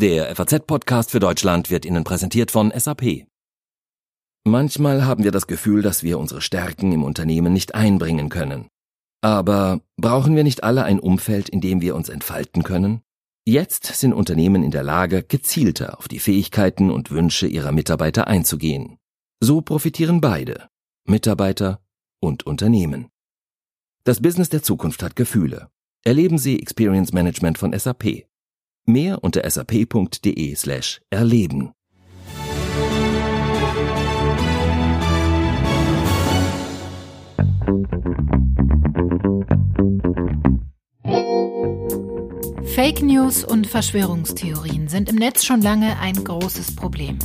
Der FAZ-Podcast für Deutschland wird Ihnen präsentiert von SAP. Manchmal haben wir das Gefühl, dass wir unsere Stärken im Unternehmen nicht einbringen können. Aber brauchen wir nicht alle ein Umfeld, in dem wir uns entfalten können? Jetzt sind Unternehmen in der Lage, gezielter auf die Fähigkeiten und Wünsche ihrer Mitarbeiter einzugehen. So profitieren beide, Mitarbeiter und Unternehmen. Das Business der Zukunft hat Gefühle. Erleben Sie Experience Management von SAP. Mehr unter sap.de slash erleben. Fake News und Verschwörungstheorien sind im Netz schon lange ein großes Problem.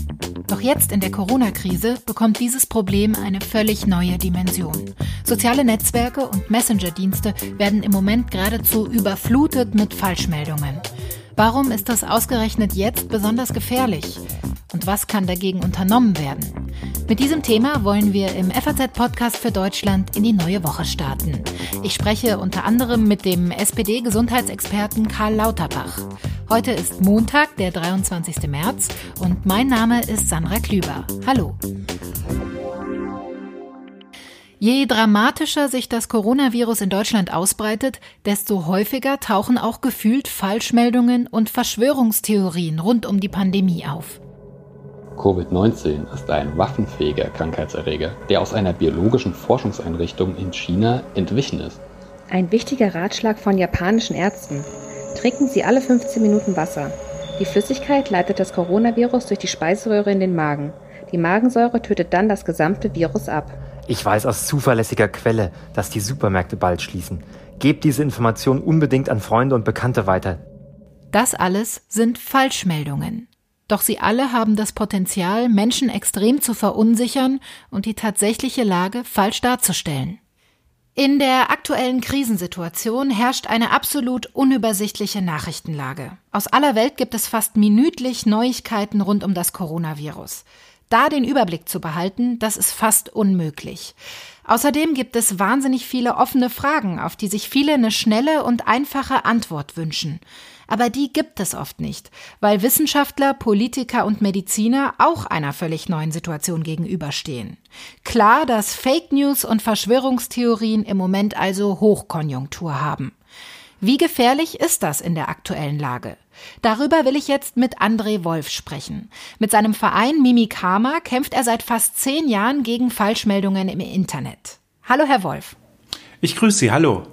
Doch jetzt in der Corona-Krise bekommt dieses Problem eine völlig neue Dimension. Soziale Netzwerke und Messenger-Dienste werden im Moment geradezu überflutet mit Falschmeldungen. Warum ist das ausgerechnet jetzt besonders gefährlich? Und was kann dagegen unternommen werden? Mit diesem Thema wollen wir im FAZ-Podcast für Deutschland in die neue Woche starten. Ich spreche unter anderem mit dem SPD-Gesundheitsexperten Karl Lauterbach. Heute ist Montag, der 23. März und mein Name ist Sandra Klüber. Hallo. Je dramatischer sich das Coronavirus in Deutschland ausbreitet, desto häufiger tauchen auch gefühlt Falschmeldungen und Verschwörungstheorien rund um die Pandemie auf. Covid-19 ist ein waffenfähiger Krankheitserreger, der aus einer biologischen Forschungseinrichtung in China entwichen ist. Ein wichtiger Ratschlag von japanischen Ärzten. Trinken Sie alle 15 Minuten Wasser. Die Flüssigkeit leitet das Coronavirus durch die Speiseröhre in den Magen. Die Magensäure tötet dann das gesamte Virus ab. Ich weiß aus zuverlässiger Quelle, dass die Supermärkte bald schließen. Gebt diese Information unbedingt an Freunde und Bekannte weiter. Das alles sind Falschmeldungen. Doch sie alle haben das Potenzial, Menschen extrem zu verunsichern und die tatsächliche Lage falsch darzustellen. In der aktuellen Krisensituation herrscht eine absolut unübersichtliche Nachrichtenlage. Aus aller Welt gibt es fast minütlich Neuigkeiten rund um das Coronavirus. Da den Überblick zu behalten, das ist fast unmöglich. Außerdem gibt es wahnsinnig viele offene Fragen, auf die sich viele eine schnelle und einfache Antwort wünschen. Aber die gibt es oft nicht, weil Wissenschaftler, Politiker und Mediziner auch einer völlig neuen Situation gegenüberstehen. Klar, dass Fake News und Verschwörungstheorien im Moment also Hochkonjunktur haben. Wie gefährlich ist das in der aktuellen Lage? Darüber will ich jetzt mit André Wolf sprechen. Mit seinem Verein Mimikama kämpft er seit fast zehn Jahren gegen Falschmeldungen im Internet. Hallo, Herr Wolf. Ich grüße Sie, hallo.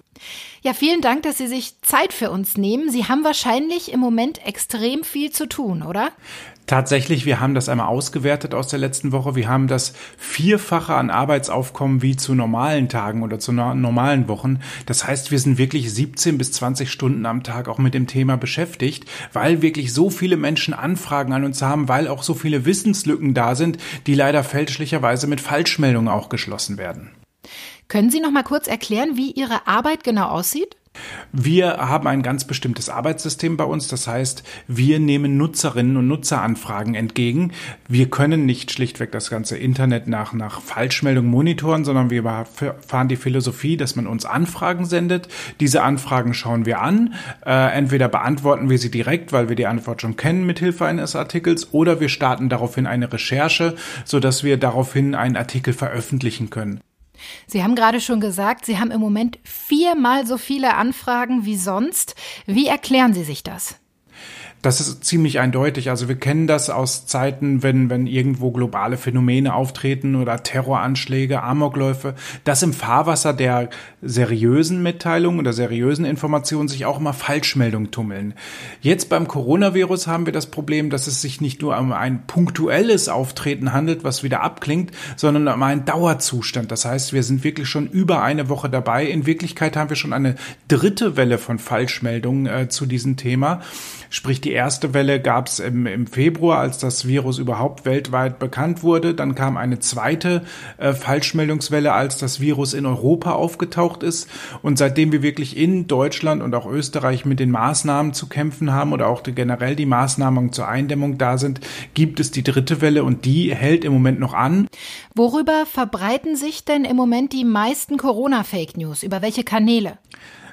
Ja, vielen Dank, dass Sie sich Zeit für uns nehmen. Sie haben wahrscheinlich im Moment extrem viel zu tun, oder? Tatsächlich, wir haben das einmal ausgewertet aus der letzten Woche. Wir haben das Vierfache an Arbeitsaufkommen wie zu normalen Tagen oder zu normalen Wochen. Das heißt, wir sind wirklich 17 bis 20 Stunden am Tag auch mit dem Thema beschäftigt, weil wirklich so viele Menschen Anfragen an uns haben, weil auch so viele Wissenslücken da sind, die leider fälschlicherweise mit Falschmeldungen auch geschlossen werden. Können Sie noch mal kurz erklären, wie Ihre Arbeit genau aussieht? Wir haben ein ganz bestimmtes Arbeitssystem bei uns. Das heißt, wir nehmen Nutzerinnen und Nutzeranfragen entgegen. Wir können nicht schlichtweg das ganze Internet nach, nach Falschmeldungen monitoren, sondern wir fahren die Philosophie, dass man uns Anfragen sendet. Diese Anfragen schauen wir an. Äh, entweder beantworten wir sie direkt, weil wir die Antwort schon kennen mit Hilfe eines Artikels, oder wir starten daraufhin eine Recherche, sodass wir daraufhin einen Artikel veröffentlichen können. Sie haben gerade schon gesagt, Sie haben im Moment viermal so viele Anfragen wie sonst. Wie erklären Sie sich das? Das ist ziemlich eindeutig. Also wir kennen das aus Zeiten, wenn, wenn irgendwo globale Phänomene auftreten oder Terroranschläge, Amokläufe, dass im Fahrwasser der seriösen Mitteilungen oder seriösen Informationen sich auch immer Falschmeldungen tummeln. Jetzt beim Coronavirus haben wir das Problem, dass es sich nicht nur um ein punktuelles Auftreten handelt, was wieder abklingt, sondern um einen Dauerzustand. Das heißt, wir sind wirklich schon über eine Woche dabei. In Wirklichkeit haben wir schon eine dritte Welle von Falschmeldungen äh, zu diesem Thema. Sprich, die erste Welle gab es im, im, Februar, als das Virus überhaupt weltweit bekannt wurde. Dann kam eine zweite äh, Falschmeldungswelle, als das Virus in Europa aufgetaucht ist. Und seitdem wir wirklich in Deutschland und auch Österreich mit den Maßnahmen zu kämpfen haben oder auch die, generell die Maßnahmen zur Eindämmung da sind, gibt es die dritte Welle und die hält im Moment noch an. Worüber verbreiten sich denn im Moment die meisten Corona-Fake News? Über welche Kanäle?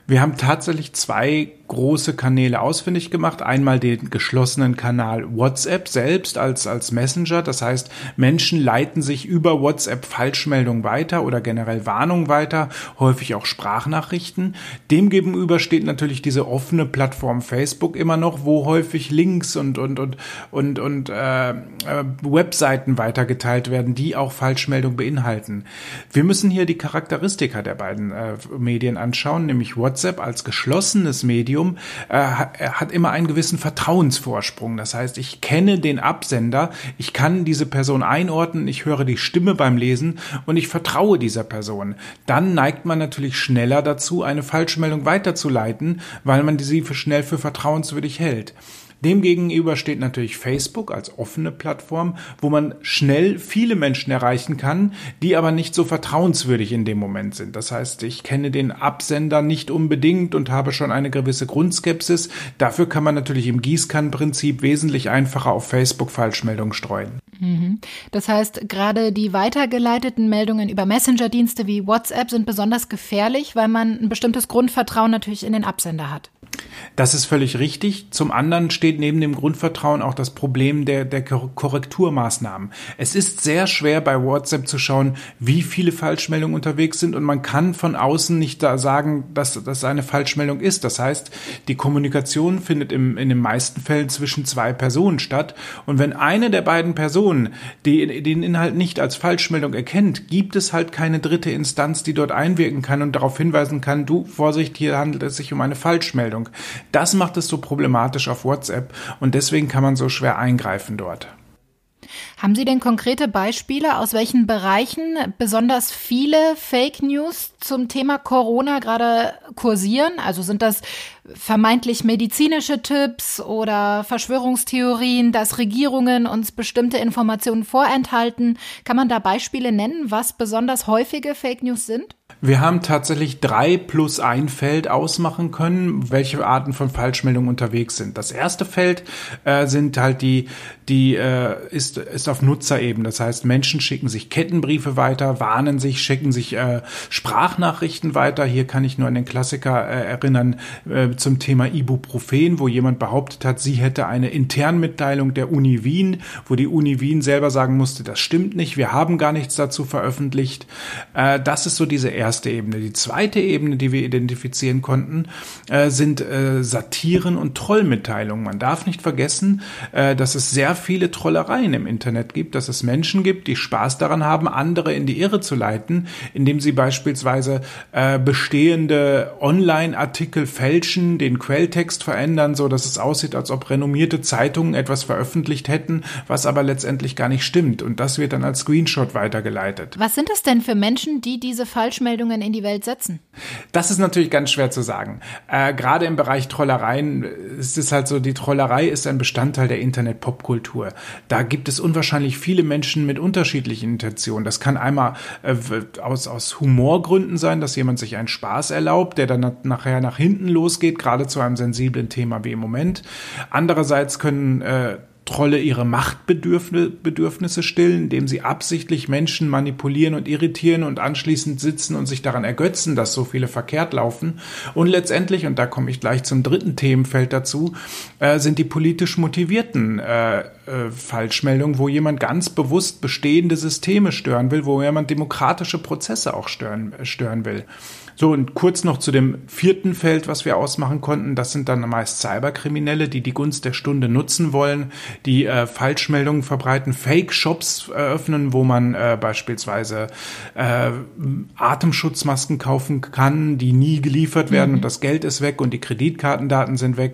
Wir haben tatsächlich zwei große Kanäle ausfindig gemacht. Einmal den geschlossenen Kanal WhatsApp selbst als, als Messenger. Das heißt, Menschen leiten sich über WhatsApp Falschmeldungen weiter oder generell Warnungen weiter, häufig auch Sprachnachrichten. Demgegenüber steht natürlich diese offene Plattform Facebook immer noch, wo häufig Links und, und, und, und, und äh, äh, Webseiten weitergeteilt werden, die auch Falschmeldungen beinhalten. Wir müssen hier die Charakteristika der beiden äh, Medien anschauen, nämlich WhatsApp als geschlossenes Medium äh, hat immer einen gewissen Vertrauensvorsprung. Das heißt, ich kenne den Absender, ich kann diese Person einordnen, ich höre die Stimme beim Lesen und ich vertraue dieser Person. Dann neigt man natürlich schneller dazu, eine Falschmeldung weiterzuleiten, weil man sie für schnell für vertrauenswürdig hält. Demgegenüber steht natürlich Facebook als offene Plattform, wo man schnell viele Menschen erreichen kann, die aber nicht so vertrauenswürdig in dem Moment sind. Das heißt, ich kenne den Absender nicht unbedingt und habe schon eine gewisse Grundskepsis. Dafür kann man natürlich im Gießkannenprinzip wesentlich einfacher auf Facebook Falschmeldungen streuen. Mhm. Das heißt, gerade die weitergeleiteten Meldungen über Messenger-Dienste wie WhatsApp sind besonders gefährlich, weil man ein bestimmtes Grundvertrauen natürlich in den Absender hat. Das ist völlig richtig. Zum anderen steht neben dem Grundvertrauen auch das Problem der, der Korrekturmaßnahmen. Es ist sehr schwer bei WhatsApp zu schauen, wie viele Falschmeldungen unterwegs sind und man kann von außen nicht da sagen, dass das eine Falschmeldung ist. Das heißt, die Kommunikation findet im, in den meisten Fällen zwischen zwei Personen statt und wenn eine der beiden Personen die, den Inhalt nicht als Falschmeldung erkennt, gibt es halt keine dritte Instanz, die dort einwirken kann und darauf hinweisen kann, du Vorsicht, hier handelt es sich um eine Falschmeldung. Das macht es so problematisch auf WhatsApp und deswegen kann man so schwer eingreifen dort. Haben Sie denn konkrete Beispiele, aus welchen Bereichen besonders viele Fake News zum Thema Corona gerade kursieren? Also sind das vermeintlich medizinische Tipps oder Verschwörungstheorien, dass Regierungen uns bestimmte Informationen vorenthalten? Kann man da Beispiele nennen, was besonders häufige Fake News sind? Wir haben tatsächlich drei plus ein Feld ausmachen können, welche Arten von Falschmeldungen unterwegs sind. Das erste Feld äh, sind halt die, die äh, ist, ist auf Nutzerebene. Das heißt, Menschen schicken sich Kettenbriefe weiter, warnen sich, schicken sich äh, Sprachnachrichten weiter. Hier kann ich nur an den Klassiker äh, erinnern äh, zum Thema Ibuprofen, wo jemand behauptet hat, sie hätte eine Internmitteilung der Uni Wien, wo die Uni Wien selber sagen musste, das stimmt nicht, wir haben gar nichts dazu veröffentlicht. Äh, das ist so diese erste erste Ebene. Die zweite Ebene, die wir identifizieren konnten, äh, sind äh, Satiren und Trollmitteilungen. Man darf nicht vergessen, äh, dass es sehr viele Trollereien im Internet gibt, dass es Menschen gibt, die Spaß daran haben, andere in die Irre zu leiten, indem sie beispielsweise äh, bestehende Online-Artikel fälschen, den Quelltext verändern, so dass es aussieht, als ob renommierte Zeitungen etwas veröffentlicht hätten, was aber letztendlich gar nicht stimmt. Und das wird dann als Screenshot weitergeleitet. Was sind das denn für Menschen, die diese Falschmeldungen Meldungen in die Welt setzen? Das ist natürlich ganz schwer zu sagen. Äh, Gerade im Bereich Trollereien ist es halt so, die Trollerei ist ein Bestandteil der Internet-Popkultur. Da gibt es unwahrscheinlich viele Menschen mit unterschiedlichen Intentionen. Das kann einmal äh, aus, aus Humorgründen sein, dass jemand sich einen Spaß erlaubt, der dann nachher nach hinten losgeht, gerade zu einem sensiblen Thema wie im Moment. Andererseits können äh, Trolle ihre Machtbedürfnisse stillen, indem sie absichtlich Menschen manipulieren und irritieren und anschließend sitzen und sich daran ergötzen, dass so viele verkehrt laufen. Und letztendlich, und da komme ich gleich zum dritten Themenfeld dazu, äh, sind die politisch motivierten äh, äh, Falschmeldungen, wo jemand ganz bewusst bestehende Systeme stören will, wo jemand demokratische Prozesse auch stören, äh, stören will. So, und kurz noch zu dem vierten Feld, was wir ausmachen konnten. Das sind dann meist Cyberkriminelle, die die Gunst der Stunde nutzen wollen, die äh, Falschmeldungen verbreiten, Fake-Shops eröffnen, wo man äh, beispielsweise äh, Atemschutzmasken kaufen kann, die nie geliefert werden mhm. und das Geld ist weg und die Kreditkartendaten sind weg.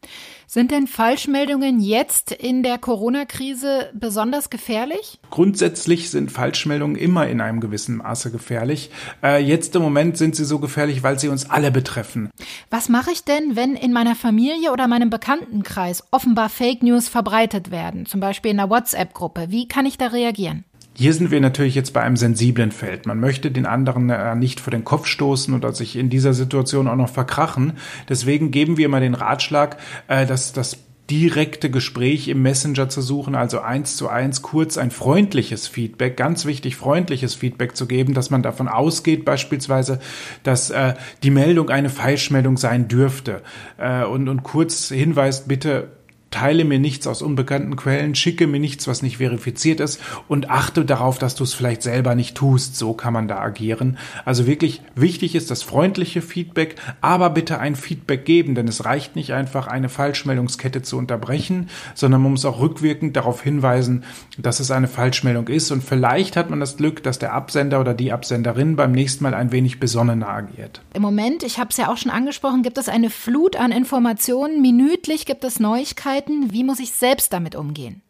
Sind denn Falschmeldungen jetzt in der Corona-Krise besonders gefährlich? Grundsätzlich sind Falschmeldungen immer in einem gewissen Maße gefährlich. Äh, jetzt im Moment sind sie so gefährlich, weil sie uns alle betreffen. Was mache ich denn, wenn in meiner Familie oder meinem Bekanntenkreis offenbar Fake News verbreitet werden, zum Beispiel in einer WhatsApp-Gruppe? Wie kann ich da reagieren? Hier sind wir natürlich jetzt bei einem sensiblen Feld. Man möchte den anderen äh, nicht vor den Kopf stoßen oder sich in dieser Situation auch noch verkrachen. Deswegen geben wir mal den Ratschlag, äh, dass das direkte Gespräch im Messenger zu suchen, also eins zu eins kurz ein freundliches Feedback, ganz wichtig, freundliches Feedback zu geben, dass man davon ausgeht, beispielsweise, dass äh, die Meldung eine Falschmeldung sein dürfte äh, und, und kurz hinweist, bitte teile mir nichts aus unbekannten Quellen, schicke mir nichts, was nicht verifiziert ist und achte darauf, dass du es vielleicht selber nicht tust. So kann man da agieren. Also wirklich wichtig ist das freundliche Feedback, aber bitte ein Feedback geben, denn es reicht nicht einfach eine Falschmeldungskette zu unterbrechen, sondern man muss auch rückwirkend darauf hinweisen, dass es eine Falschmeldung ist und vielleicht hat man das Glück, dass der Absender oder die Absenderin beim nächsten Mal ein wenig besonnener agiert. Im Moment, ich habe es ja auch schon angesprochen, gibt es eine Flut an Informationen. Minütlich gibt es Neuigkeiten. Wie muss ich selbst damit umgehen?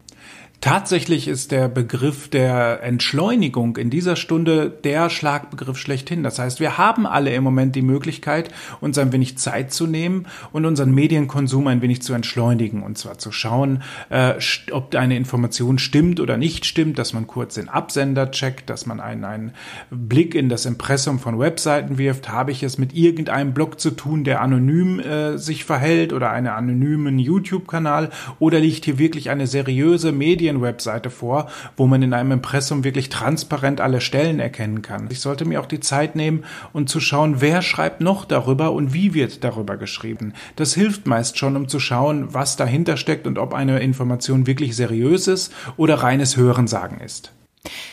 Tatsächlich ist der Begriff der Entschleunigung in dieser Stunde der Schlagbegriff schlechthin. Das heißt, wir haben alle im Moment die Möglichkeit, uns ein wenig Zeit zu nehmen und unseren Medienkonsum ein wenig zu entschleunigen. Und zwar zu schauen, äh, ob eine Information stimmt oder nicht stimmt, dass man kurz den Absender checkt, dass man einen, einen Blick in das Impressum von Webseiten wirft. Habe ich es mit irgendeinem Blog zu tun, der anonym äh, sich verhält oder einen anonymen YouTube-Kanal oder liegt hier wirklich eine seriöse Medien Medienwebseite vor, wo man in einem Impressum wirklich transparent alle Stellen erkennen kann. Ich sollte mir auch die Zeit nehmen und zu schauen, wer schreibt noch darüber und wie wird darüber geschrieben. Das hilft meist schon, um zu schauen, was dahinter steckt und ob eine Information wirklich seriös ist oder reines Hörensagen ist.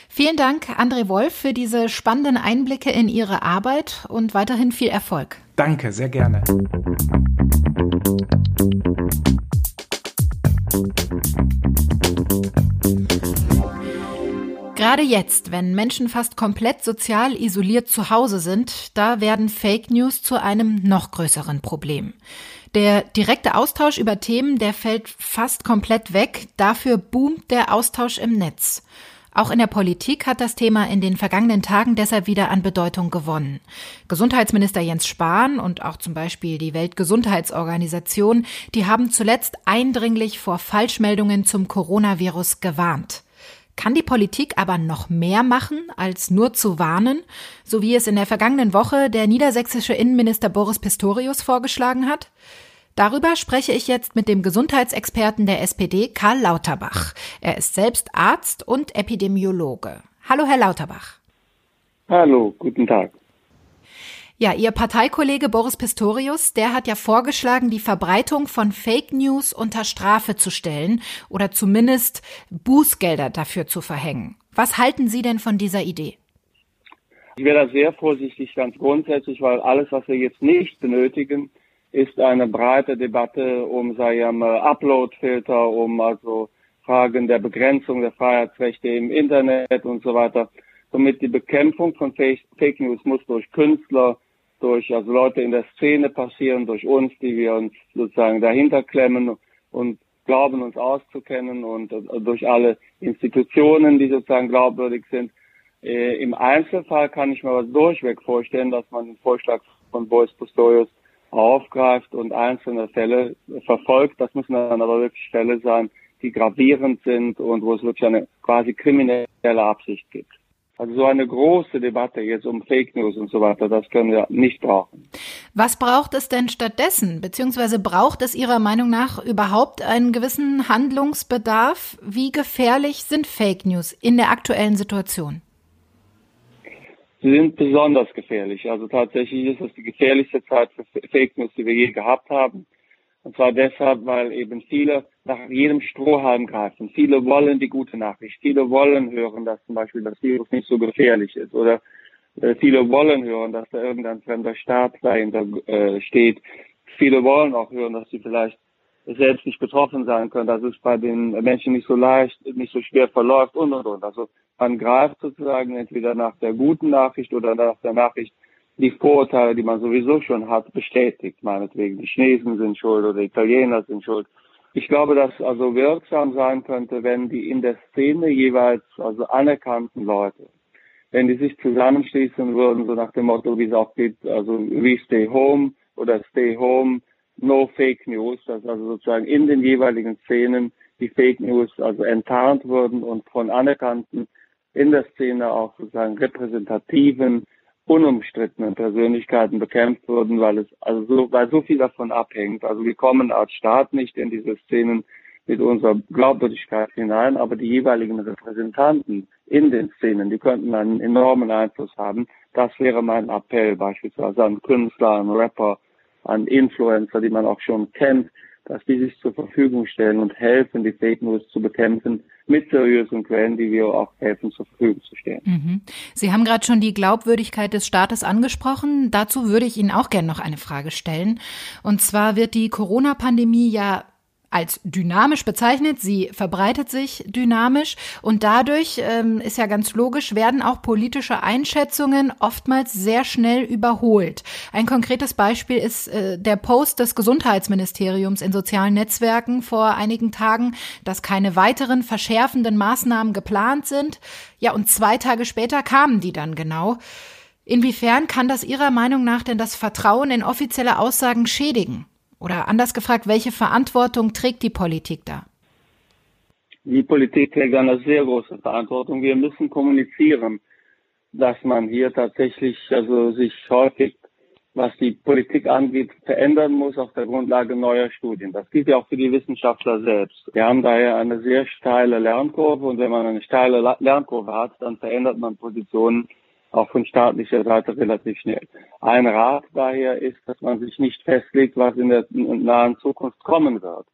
Vielen Dank, André Wolf, für diese spannenden Einblicke in Ihre Arbeit und weiterhin viel Erfolg. Danke, sehr gerne. Gerade jetzt, wenn Menschen fast komplett sozial isoliert zu Hause sind, da werden Fake News zu einem noch größeren Problem. Der direkte Austausch über Themen, der fällt fast komplett weg, dafür boomt der Austausch im Netz. Auch in der Politik hat das Thema in den vergangenen Tagen deshalb wieder an Bedeutung gewonnen. Gesundheitsminister Jens Spahn und auch zum Beispiel die Weltgesundheitsorganisation, die haben zuletzt eindringlich vor Falschmeldungen zum Coronavirus gewarnt. Kann die Politik aber noch mehr machen, als nur zu warnen, so wie es in der vergangenen Woche der niedersächsische Innenminister Boris Pistorius vorgeschlagen hat? Darüber spreche ich jetzt mit dem Gesundheitsexperten der SPD, Karl Lauterbach. Er ist selbst Arzt und Epidemiologe. Hallo, Herr Lauterbach. Hallo, guten Tag. Ja, Ihr Parteikollege Boris Pistorius, der hat ja vorgeschlagen, die Verbreitung von Fake News unter Strafe zu stellen oder zumindest Bußgelder dafür zu verhängen. Was halten Sie denn von dieser Idee? Ich wäre da sehr vorsichtig, ganz grundsätzlich, weil alles, was wir jetzt nicht benötigen, ist eine breite Debatte um, sei ja mal, Uploadfilter, um also Fragen der Begrenzung der Freiheitsrechte im Internet und so weiter. Somit die Bekämpfung von Fake News muss durch Künstler, durch also Leute in der Szene passieren, durch uns, die wir uns sozusagen dahinter klemmen und glauben uns auszukennen und äh, durch alle Institutionen, die sozusagen glaubwürdig sind. Äh, Im Einzelfall kann ich mir was durchweg vorstellen, dass man den Vorschlag von Boris Pistorius aufgreift und einzelne Fälle verfolgt. Das müssen dann aber wirklich Fälle sein, die gravierend sind und wo es wirklich eine quasi kriminelle Absicht gibt. Also so eine große Debatte jetzt um Fake News und so weiter, das können wir nicht brauchen. Was braucht es denn stattdessen? Beziehungsweise braucht es Ihrer Meinung nach überhaupt einen gewissen Handlungsbedarf? Wie gefährlich sind Fake News in der aktuellen Situation? Sie sind besonders gefährlich. Also tatsächlich ist es die gefährlichste Zeit für Fake News, die wir je gehabt haben. Und zwar deshalb, weil eben viele nach jedem Strohhalm greifen. Viele wollen die gute Nachricht. Viele wollen hören, dass zum Beispiel das Virus nicht so gefährlich ist. Oder äh, viele wollen hören, dass da irgendein fremder Staat dahinter äh, steht. Viele wollen auch hören, dass sie vielleicht selbst nicht betroffen sein können, dass es bei den Menschen nicht so leicht, nicht so schwer verläuft und und und. Also man greift sozusagen entweder nach der guten Nachricht oder nach der Nachricht, die Vorurteile, die man sowieso schon hat, bestätigt. Meinetwegen, die Chinesen sind schuld oder Italiener sind schuld. Ich glaube, dass also wirksam sein könnte, wenn die in der Szene jeweils also anerkannten Leute, wenn die sich zusammenschließen würden, so nach dem Motto, wie es auch gibt, also we stay home oder stay home, no fake news, dass also sozusagen in den jeweiligen Szenen die Fake News also enttarnt würden und von anerkannten in der Szene auch sozusagen repräsentativen unumstrittenen Persönlichkeiten bekämpft wurden, weil es also so, weil so viel davon abhängt. Also wir kommen als Staat nicht in diese Szenen mit unserer Glaubwürdigkeit hinein, aber die jeweiligen Repräsentanten in den Szenen, die könnten einen enormen Einfluss haben. Das wäre mein Appell beispielsweise an Künstler, an Rapper, an Influencer, die man auch schon kennt, dass die sich zur Verfügung stellen und helfen, die Fake News zu bekämpfen mit seriösen Quellen, die wir auch helfen, zur Verfügung zu stellen. Mhm. Sie haben gerade schon die Glaubwürdigkeit des Staates angesprochen. Dazu würde ich Ihnen auch gerne noch eine Frage stellen. Und zwar wird die Corona-Pandemie ja als dynamisch bezeichnet. Sie verbreitet sich dynamisch und dadurch ähm, ist ja ganz logisch, werden auch politische Einschätzungen oftmals sehr schnell überholt. Ein konkretes Beispiel ist äh, der Post des Gesundheitsministeriums in sozialen Netzwerken vor einigen Tagen, dass keine weiteren verschärfenden Maßnahmen geplant sind. Ja, und zwei Tage später kamen die dann genau. Inwiefern kann das Ihrer Meinung nach denn das Vertrauen in offizielle Aussagen schädigen? Oder anders gefragt, welche Verantwortung trägt die Politik da? Die Politik trägt eine sehr große Verantwortung. Wir müssen kommunizieren, dass man hier tatsächlich also sich häufig, was die Politik angeht, verändern muss auf der Grundlage neuer Studien. Das gilt ja auch für die Wissenschaftler selbst. Wir haben daher eine sehr steile Lernkurve und wenn man eine steile Lernkurve hat, dann verändert man Positionen auch von staatlicher Seite relativ schnell. Ein Rat daher ist, dass man sich nicht festlegt, was in der nahen Zukunft kommen wird.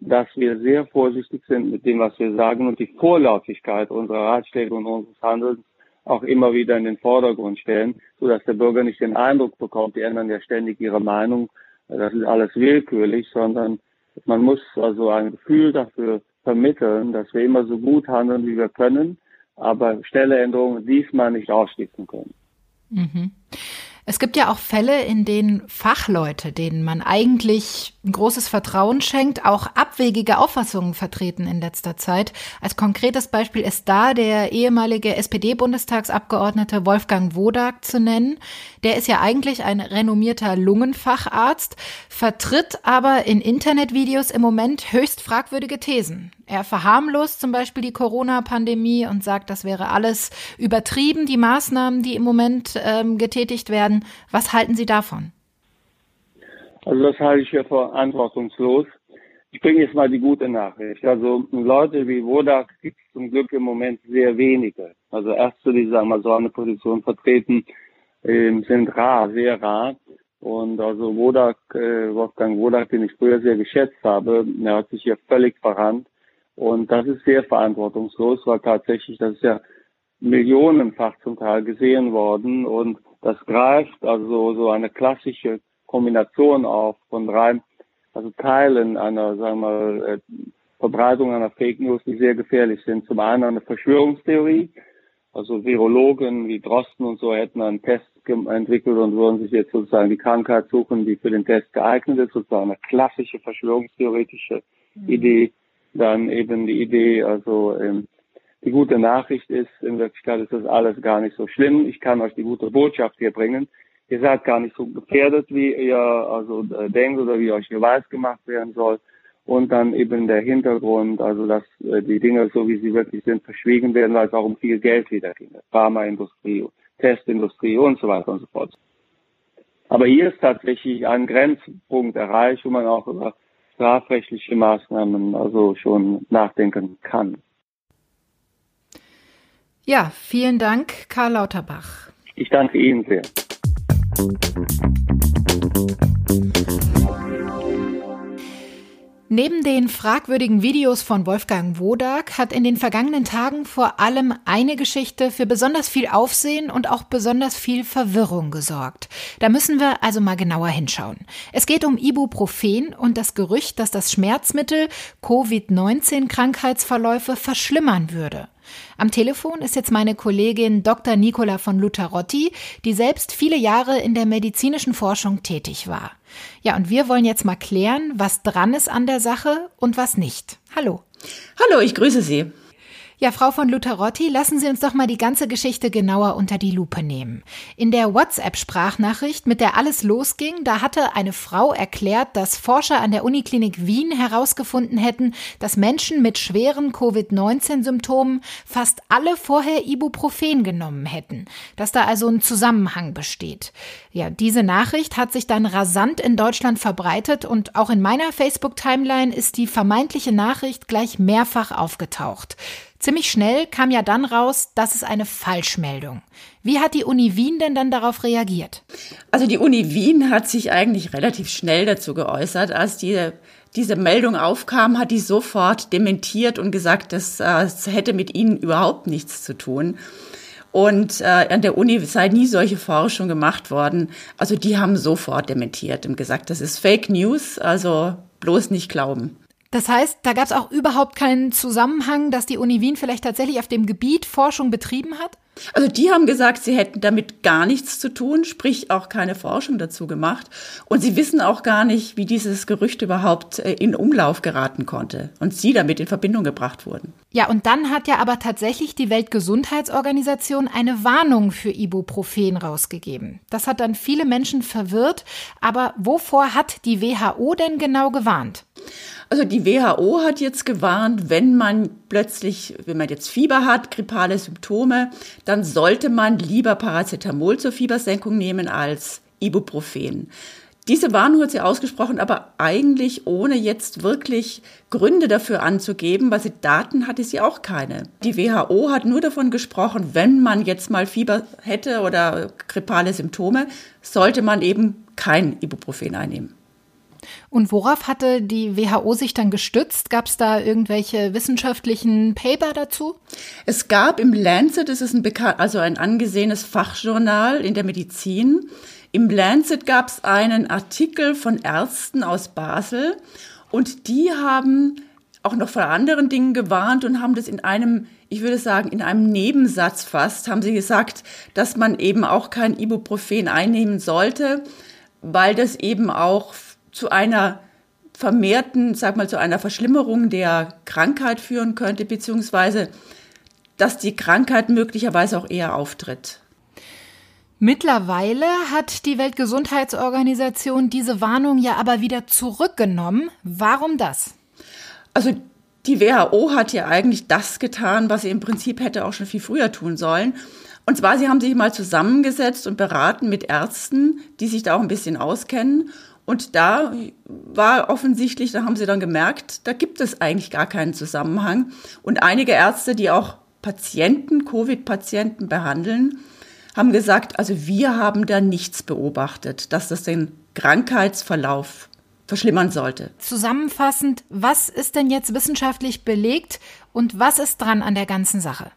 Dass wir sehr vorsichtig sind mit dem, was wir sagen und die Vorläufigkeit unserer Ratschläge und unseres Handelns auch immer wieder in den Vordergrund stellen, so dass der Bürger nicht den Eindruck bekommt, die ändern ja ständig ihre Meinung, das ist alles willkürlich, sondern man muss also ein Gefühl dafür vermitteln, dass wir immer so gut handeln, wie wir können, aber schnelle Änderungen diesmal nicht ausschließen können. Mhm. Es gibt ja auch Fälle, in denen Fachleute, denen man eigentlich ein großes Vertrauen schenkt, auch abwegige Auffassungen vertreten in letzter Zeit. Als konkretes Beispiel ist da der ehemalige SPD-Bundestagsabgeordnete Wolfgang Wodak zu nennen. Der ist ja eigentlich ein renommierter Lungenfacharzt, vertritt aber in Internetvideos im Moment höchst fragwürdige Thesen. Er verharmlost zum Beispiel die Corona-Pandemie und sagt, das wäre alles übertrieben, die Maßnahmen, die im Moment ähm, getätigt werden. Was halten Sie davon? Also das halte ich für verantwortungslos. Ich bringe jetzt mal die gute Nachricht. Also Leute wie Wodak gibt es zum Glück im Moment sehr wenige. Also Ärzte, die sagen wir so eine Position vertreten, äh, sind rar, sehr rar. Und also Wodak, äh, Wolfgang Wodak, den ich früher sehr geschätzt habe, der hat sich hier völlig verrannt. Und das ist sehr verantwortungslos, weil tatsächlich das ist ja millionenfach zum Teil gesehen worden und das greift also so eine klassische Kombination auf von drei, also Teilen einer, sagen wir mal, äh, Verbreitung einer Fake News, die sehr gefährlich sind. Zum einen eine Verschwörungstheorie, also Virologen wie Drosten und so hätten einen Test entwickelt und würden sich jetzt sozusagen die Krankheit suchen, die für den Test geeignet ist, sozusagen eine klassische verschwörungstheoretische mhm. Idee dann eben die Idee, also ähm, die gute Nachricht ist, in Wirklichkeit ist das alles gar nicht so schlimm. Ich kann euch die gute Botschaft hier bringen. Ihr seid gar nicht so gefährdet, wie ihr also äh, denkt oder wie euch geweiß gemacht werden soll. Und dann eben der Hintergrund, also dass äh, die Dinge so wie sie wirklich sind verschwiegen werden, weil es auch um viel Geld wieder ging. Pharmaindustrie, Testindustrie und so weiter und so fort. Aber hier ist tatsächlich ein Grenzpunkt erreicht, wo man auch über strafrechtliche Maßnahmen also schon nachdenken kann. Ja, vielen Dank, Karl Lauterbach. Ich danke Ihnen sehr. Neben den fragwürdigen Videos von Wolfgang Wodak hat in den vergangenen Tagen vor allem eine Geschichte für besonders viel Aufsehen und auch besonders viel Verwirrung gesorgt. Da müssen wir also mal genauer hinschauen. Es geht um Ibuprofen und das Gerücht, dass das Schmerzmittel Covid-19 Krankheitsverläufe verschlimmern würde. Am Telefon ist jetzt meine Kollegin Dr. Nicola von Lutterotti, die selbst viele Jahre in der medizinischen Forschung tätig war. Ja, und wir wollen jetzt mal klären, was dran ist an der Sache und was nicht. Hallo. Hallo, ich grüße Sie. Ja, Frau von Lutherotti, lassen Sie uns doch mal die ganze Geschichte genauer unter die Lupe nehmen. In der WhatsApp-Sprachnachricht, mit der alles losging, da hatte eine Frau erklärt, dass Forscher an der Uniklinik Wien herausgefunden hätten, dass Menschen mit schweren Covid-19-Symptomen fast alle vorher Ibuprofen genommen hätten, dass da also ein Zusammenhang besteht. Ja, diese Nachricht hat sich dann rasant in Deutschland verbreitet und auch in meiner Facebook-Timeline ist die vermeintliche Nachricht gleich mehrfach aufgetaucht. Ziemlich schnell kam ja dann raus, das ist eine Falschmeldung. Wie hat die Uni Wien denn dann darauf reagiert? Also die Uni Wien hat sich eigentlich relativ schnell dazu geäußert. Als die, diese Meldung aufkam, hat die sofort dementiert und gesagt, das, das hätte mit ihnen überhaupt nichts zu tun. Und äh, an der Uni sei nie solche Forschung gemacht worden. Also die haben sofort dementiert und gesagt, das ist Fake News, also bloß nicht glauben. Das heißt, da gab es auch überhaupt keinen Zusammenhang, dass die Uni Wien vielleicht tatsächlich auf dem Gebiet Forschung betrieben hat? Also die haben gesagt, sie hätten damit gar nichts zu tun, sprich auch keine Forschung dazu gemacht. Und sie wissen auch gar nicht, wie dieses Gerücht überhaupt äh, in Umlauf geraten konnte und sie damit in Verbindung gebracht wurden. Ja, und dann hat ja aber tatsächlich die Weltgesundheitsorganisation eine Warnung für Ibuprofen rausgegeben. Das hat dann viele Menschen verwirrt. Aber wovor hat die WHO denn genau gewarnt? Also die WHO hat jetzt gewarnt, wenn man plötzlich, wenn man jetzt Fieber hat, grippale Symptome, dann sollte man lieber Paracetamol zur Fiebersenkung nehmen als Ibuprofen. Diese Warnung hat sie ausgesprochen, aber eigentlich ohne jetzt wirklich Gründe dafür anzugeben, weil sie Daten hatte sie auch keine. Die WHO hat nur davon gesprochen, wenn man jetzt mal Fieber hätte oder grippale Symptome, sollte man eben kein Ibuprofen einnehmen. Und worauf hatte die WHO sich dann gestützt? Gab es da irgendwelche wissenschaftlichen Paper dazu? Es gab im Lancet, das ist ein bekannt, also ein angesehenes Fachjournal in der Medizin. Im Lancet gab es einen Artikel von Ärzten aus Basel und die haben auch noch vor anderen Dingen gewarnt und haben das in einem, ich würde sagen, in einem Nebensatz fast, haben sie gesagt, dass man eben auch kein Ibuprofen einnehmen sollte, weil das eben auch zu einer vermehrten, sag mal, zu einer Verschlimmerung der Krankheit führen könnte, beziehungsweise dass die Krankheit möglicherweise auch eher auftritt. Mittlerweile hat die Weltgesundheitsorganisation diese Warnung ja aber wieder zurückgenommen. Warum das? Also die WHO hat ja eigentlich das getan, was sie im Prinzip hätte auch schon viel früher tun sollen. Und zwar, sie haben sich mal zusammengesetzt und beraten mit Ärzten, die sich da auch ein bisschen auskennen und da war offensichtlich, da haben sie dann gemerkt, da gibt es eigentlich gar keinen Zusammenhang. Und einige Ärzte, die auch Patienten, Covid-Patienten behandeln, haben gesagt, also wir haben da nichts beobachtet, dass das den Krankheitsverlauf verschlimmern sollte. Zusammenfassend, was ist denn jetzt wissenschaftlich belegt und was ist dran an der ganzen Sache?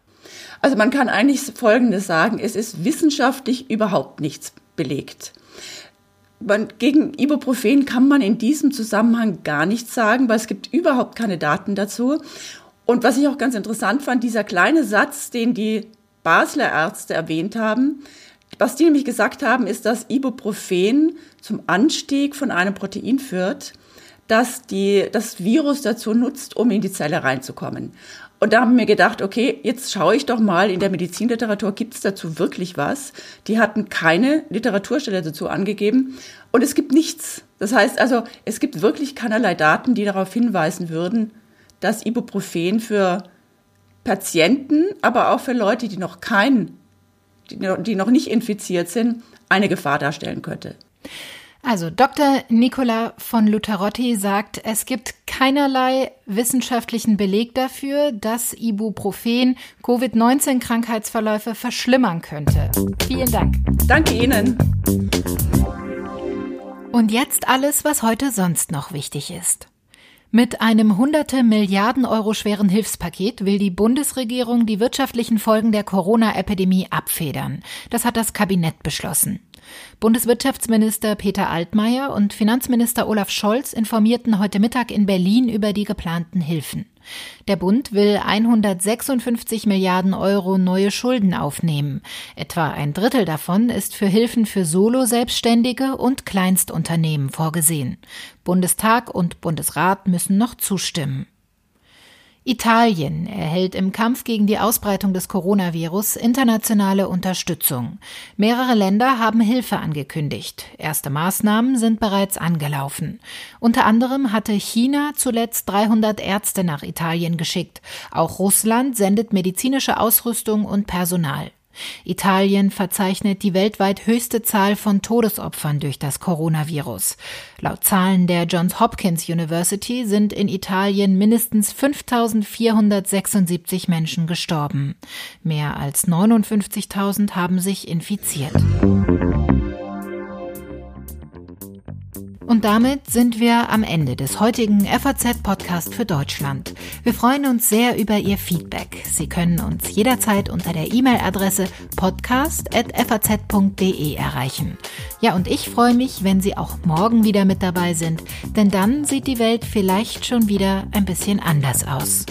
Also man kann eigentlich Folgendes sagen, es ist wissenschaftlich überhaupt nichts belegt man, gegen Ibuprofen kann man in diesem Zusammenhang gar nichts sagen, weil es gibt überhaupt keine Daten dazu. Und was ich auch ganz interessant fand, dieser kleine Satz, den die Basler Ärzte erwähnt haben, was die nämlich gesagt haben, ist, dass Ibuprofen zum Anstieg von einem Protein führt, das die, das Virus dazu nutzt, um in die Zelle reinzukommen. Und da haben wir gedacht, okay, jetzt schaue ich doch mal, in der Medizinliteratur gibt es dazu wirklich was. Die hatten keine Literaturstelle dazu angegeben und es gibt nichts. Das heißt also, es gibt wirklich keinerlei Daten, die darauf hinweisen würden, dass Ibuprofen für Patienten, aber auch für Leute, die noch kein, die noch nicht infiziert sind, eine Gefahr darstellen könnte. Also Dr. Nicola von Lutherotti sagt, es gibt keinerlei wissenschaftlichen Beleg dafür, dass Ibuprofen Covid-19-Krankheitsverläufe verschlimmern könnte. Vielen Dank. Danke Ihnen. Und jetzt alles, was heute sonst noch wichtig ist. Mit einem hunderte Milliarden Euro schweren Hilfspaket will die Bundesregierung die wirtschaftlichen Folgen der Corona-Epidemie abfedern. Das hat das Kabinett beschlossen. Bundeswirtschaftsminister Peter Altmaier und Finanzminister Olaf Scholz informierten heute Mittag in Berlin über die geplanten Hilfen. Der Bund will 156 Milliarden Euro neue Schulden aufnehmen. Etwa ein Drittel davon ist für Hilfen für Solo-Selbstständige und Kleinstunternehmen vorgesehen. Bundestag und Bundesrat müssen noch zustimmen. Italien erhält im Kampf gegen die Ausbreitung des Coronavirus internationale Unterstützung. Mehrere Länder haben Hilfe angekündigt. Erste Maßnahmen sind bereits angelaufen. Unter anderem hatte China zuletzt 300 Ärzte nach Italien geschickt. Auch Russland sendet medizinische Ausrüstung und Personal. Italien verzeichnet die weltweit höchste Zahl von Todesopfern durch das Coronavirus. Laut Zahlen der Johns Hopkins University sind in Italien mindestens 5476 Menschen gestorben. Mehr als 59.000 haben sich infiziert. Und damit sind wir am Ende des heutigen FAZ-Podcast für Deutschland. Wir freuen uns sehr über Ihr Feedback. Sie können uns jederzeit unter der E-Mail-Adresse podcast.faz.de erreichen. Ja, und ich freue mich, wenn Sie auch morgen wieder mit dabei sind, denn dann sieht die Welt vielleicht schon wieder ein bisschen anders aus.